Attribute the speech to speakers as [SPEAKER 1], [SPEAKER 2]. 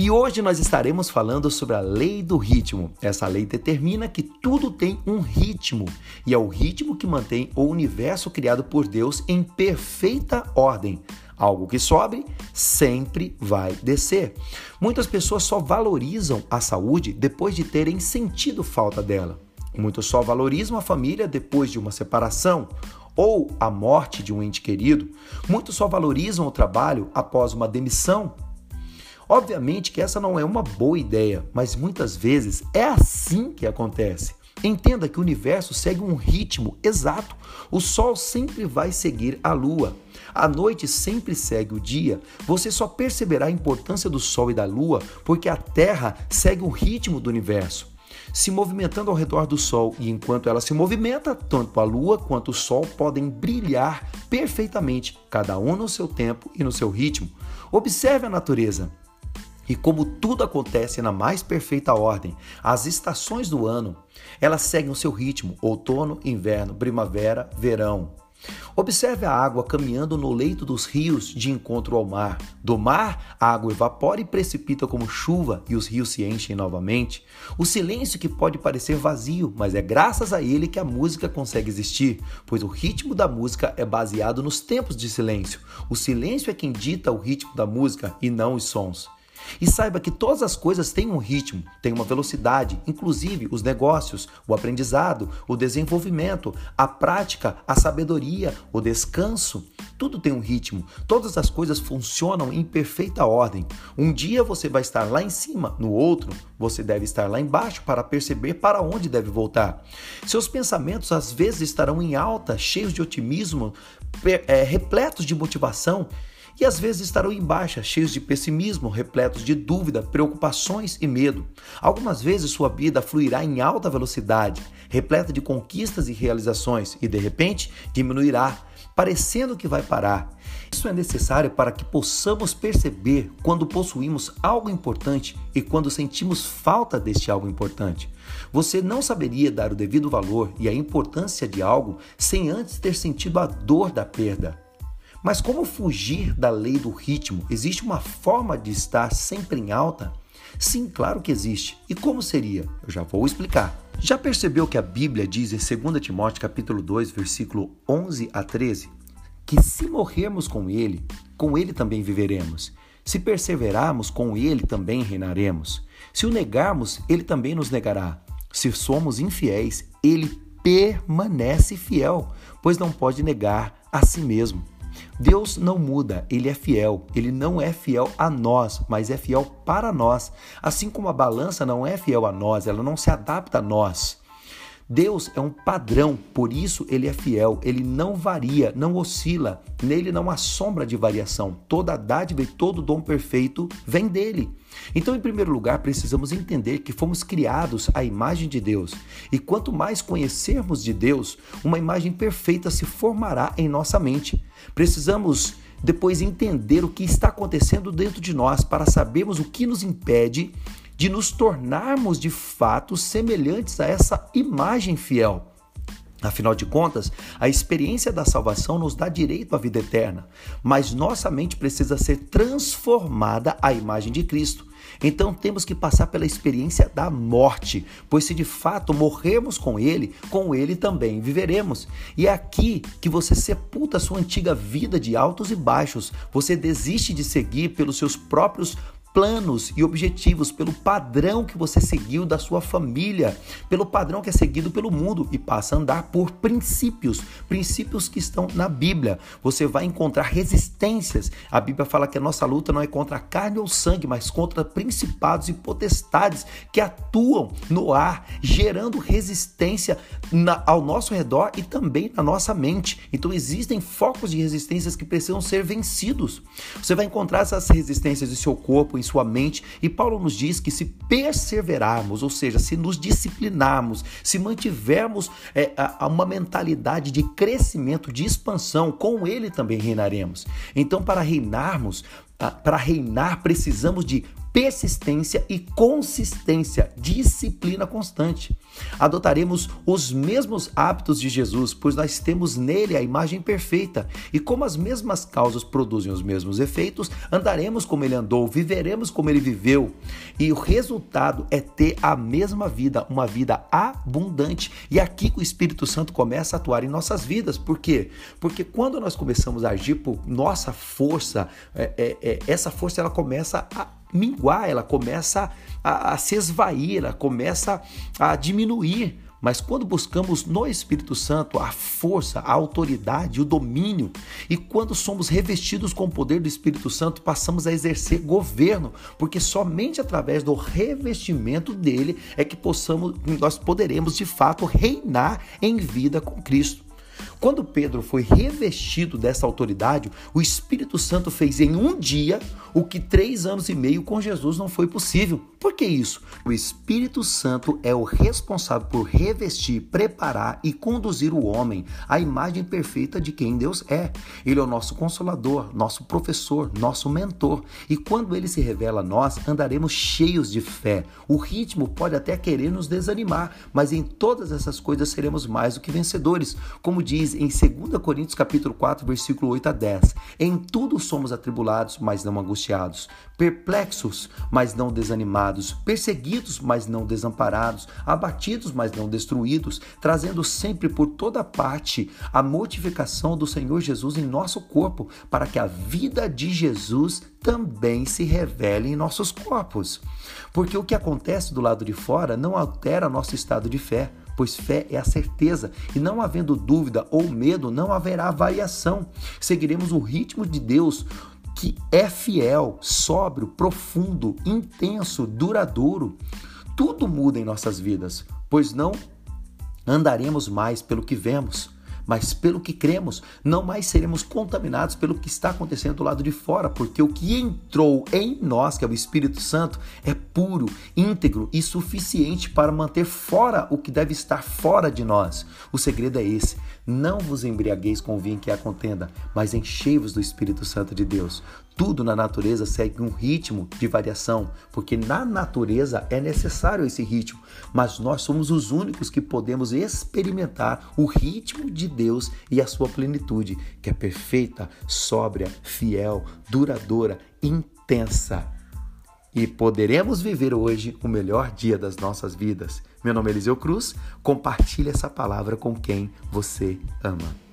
[SPEAKER 1] E hoje nós estaremos falando sobre a lei do ritmo. Essa lei determina que tudo tem um ritmo e é o ritmo que mantém o universo criado por Deus em perfeita ordem. Algo que sobe sempre vai descer. Muitas pessoas só valorizam a saúde depois de terem sentido falta dela. Muitos só valorizam a família depois de uma separação ou a morte de um ente querido. Muitos só valorizam o trabalho após uma demissão. Obviamente que essa não é uma boa ideia, mas muitas vezes é assim que acontece. Entenda que o universo segue um ritmo exato. O Sol sempre vai seguir a Lua. A noite sempre segue o dia. Você só perceberá a importância do Sol e da Lua porque a Terra segue o ritmo do universo se movimentando ao redor do Sol, e enquanto ela se movimenta, tanto a Lua quanto o Sol podem brilhar perfeitamente, cada um no seu tempo e no seu ritmo. Observe a natureza. E como tudo acontece na mais perfeita ordem, as estações do ano, elas seguem o seu ritmo: outono, inverno, primavera, verão. Observe a água caminhando no leito dos rios de encontro ao mar. Do mar, a água evapora e precipita como chuva e os rios se enchem novamente. O silêncio que pode parecer vazio, mas é graças a ele que a música consegue existir, pois o ritmo da música é baseado nos tempos de silêncio. O silêncio é quem dita o ritmo da música e não os sons. E saiba que todas as coisas têm um ritmo, têm uma velocidade, inclusive os negócios, o aprendizado, o desenvolvimento, a prática, a sabedoria, o descanso. Tudo tem um ritmo. Todas as coisas funcionam em perfeita ordem. Um dia você vai estar lá em cima, no outro, você deve estar lá embaixo para perceber para onde deve voltar. Seus pensamentos às vezes estarão em alta, cheios de otimismo, é, repletos de motivação e às vezes estarão em baixa, cheios de pessimismo, repletos de dúvida, preocupações e medo. Algumas vezes sua vida fluirá em alta velocidade, repleta de conquistas e realizações, e de repente diminuirá, parecendo que vai parar. Isso é necessário para que possamos perceber quando possuímos algo importante e quando sentimos falta deste algo importante. Você não saberia dar o devido valor e a importância de algo sem antes ter sentido a dor da perda. Mas como fugir da lei do ritmo? Existe uma forma de estar sempre em alta? Sim, claro que existe. E como seria? Eu já vou explicar. Já percebeu que a Bíblia diz em 2 Timóteo capítulo 2, versículo 11 a 13, que se morrermos com ele, com ele também viveremos. Se perseverarmos, com ele também reinaremos. Se o negarmos, ele também nos negará. Se somos infiéis, ele permanece fiel, pois não pode negar a si mesmo. Deus não muda, ele é fiel. Ele não é fiel a nós, mas é fiel para nós. Assim como a balança não é fiel a nós, ela não se adapta a nós. Deus é um padrão, por isso ele é fiel, ele não varia, não oscila, nele não há sombra de variação. Toda dádiva e todo dom perfeito vem dele. Então, em primeiro lugar, precisamos entender que fomos criados à imagem de Deus. E quanto mais conhecermos de Deus, uma imagem perfeita se formará em nossa mente. Precisamos depois entender o que está acontecendo dentro de nós para sabermos o que nos impede de nos tornarmos de fato semelhantes a essa imagem fiel. Afinal de contas, a experiência da salvação nos dá direito à vida eterna, mas nossa mente precisa ser transformada à imagem de Cristo. Então temos que passar pela experiência da morte, pois se de fato morrermos com Ele, com Ele também viveremos. E é aqui que você sepulta sua antiga vida de altos e baixos, você desiste de seguir pelos seus próprios planos e objetivos, pelo padrão que você seguiu da sua família, pelo padrão que é seguido pelo mundo e passa a andar por princípios, princípios que estão na Bíblia. Você vai encontrar resistências. A Bíblia fala que a nossa luta não é contra a carne ou sangue, mas contra principados e potestades que atuam no ar, gerando resistência na, ao nosso redor e também na nossa mente. Então existem focos de resistências que precisam ser vencidos. Você vai encontrar essas resistências em seu corpo, em sua mente. E Paulo nos diz que se perseverarmos, ou seja, se nos disciplinarmos, se mantivermos é, a, a uma mentalidade de crescimento, de expansão, com ele também reinaremos. Então, para reinarmos, ah, para reinar, precisamos de persistência e consistência, disciplina constante. Adotaremos os mesmos hábitos de Jesus, pois nós temos nele a imagem perfeita. E como as mesmas causas produzem os mesmos efeitos, andaremos como ele andou, viveremos como ele viveu. E o resultado é ter a mesma vida, uma vida abundante. E aqui que o Espírito Santo começa a atuar em nossas vidas. Por quê? Porque quando nós começamos a agir por nossa força, é, é, é, essa força ela começa a minguar, ela começa a, a se esvair, ela começa a diminuir. Mas quando buscamos no Espírito Santo a força, a autoridade, o domínio, e quando somos revestidos com o poder do Espírito Santo, passamos a exercer governo, porque somente através do revestimento dele é que possamos, nós poderemos de fato reinar em vida com Cristo. Quando Pedro foi revestido dessa autoridade, o Espírito Santo fez em um dia o que três anos e meio com Jesus não foi possível. Por que isso? O Espírito Santo é o responsável por revestir, preparar e conduzir o homem à imagem perfeita de quem Deus é. Ele é o nosso consolador, nosso professor, nosso mentor. E quando ele se revela a nós, andaremos cheios de fé. O ritmo pode até querer nos desanimar, mas em todas essas coisas seremos mais do que vencedores. Como diz em 2 Coríntios capítulo 4, versículo 8 a 10. Em tudo somos atribulados, mas não angustiados, perplexos, mas não desanimados, perseguidos, mas não desamparados, abatidos, mas não destruídos, trazendo sempre por toda parte a mortificação do Senhor Jesus em nosso corpo, para que a vida de Jesus também se revele em nossos corpos. Porque o que acontece do lado de fora não altera nosso estado de fé pois fé é a certeza, e não havendo dúvida ou medo, não haverá variação. Seguiremos o ritmo de Deus que é fiel, sóbrio, profundo, intenso, duradouro. Tudo muda em nossas vidas, pois não andaremos mais pelo que vemos, mas pelo que cremos, não mais seremos contaminados pelo que está acontecendo do lado de fora, porque o que entrou em nós, que é o Espírito Santo, é puro, íntegro e suficiente para manter fora o que deve estar fora de nós. O segredo é esse: não vos embriagueis com o vinho que é a contenda, mas enchei-vos do Espírito Santo de Deus. Tudo na natureza segue um ritmo de variação, porque na natureza é necessário esse ritmo, mas nós somos os únicos que podemos experimentar o ritmo de Deus e a sua plenitude, que é perfeita, sóbria, fiel, duradoura, intensa. E poderemos viver hoje o melhor dia das nossas vidas. Meu nome é Eliseu Cruz, compartilhe essa palavra com quem você ama.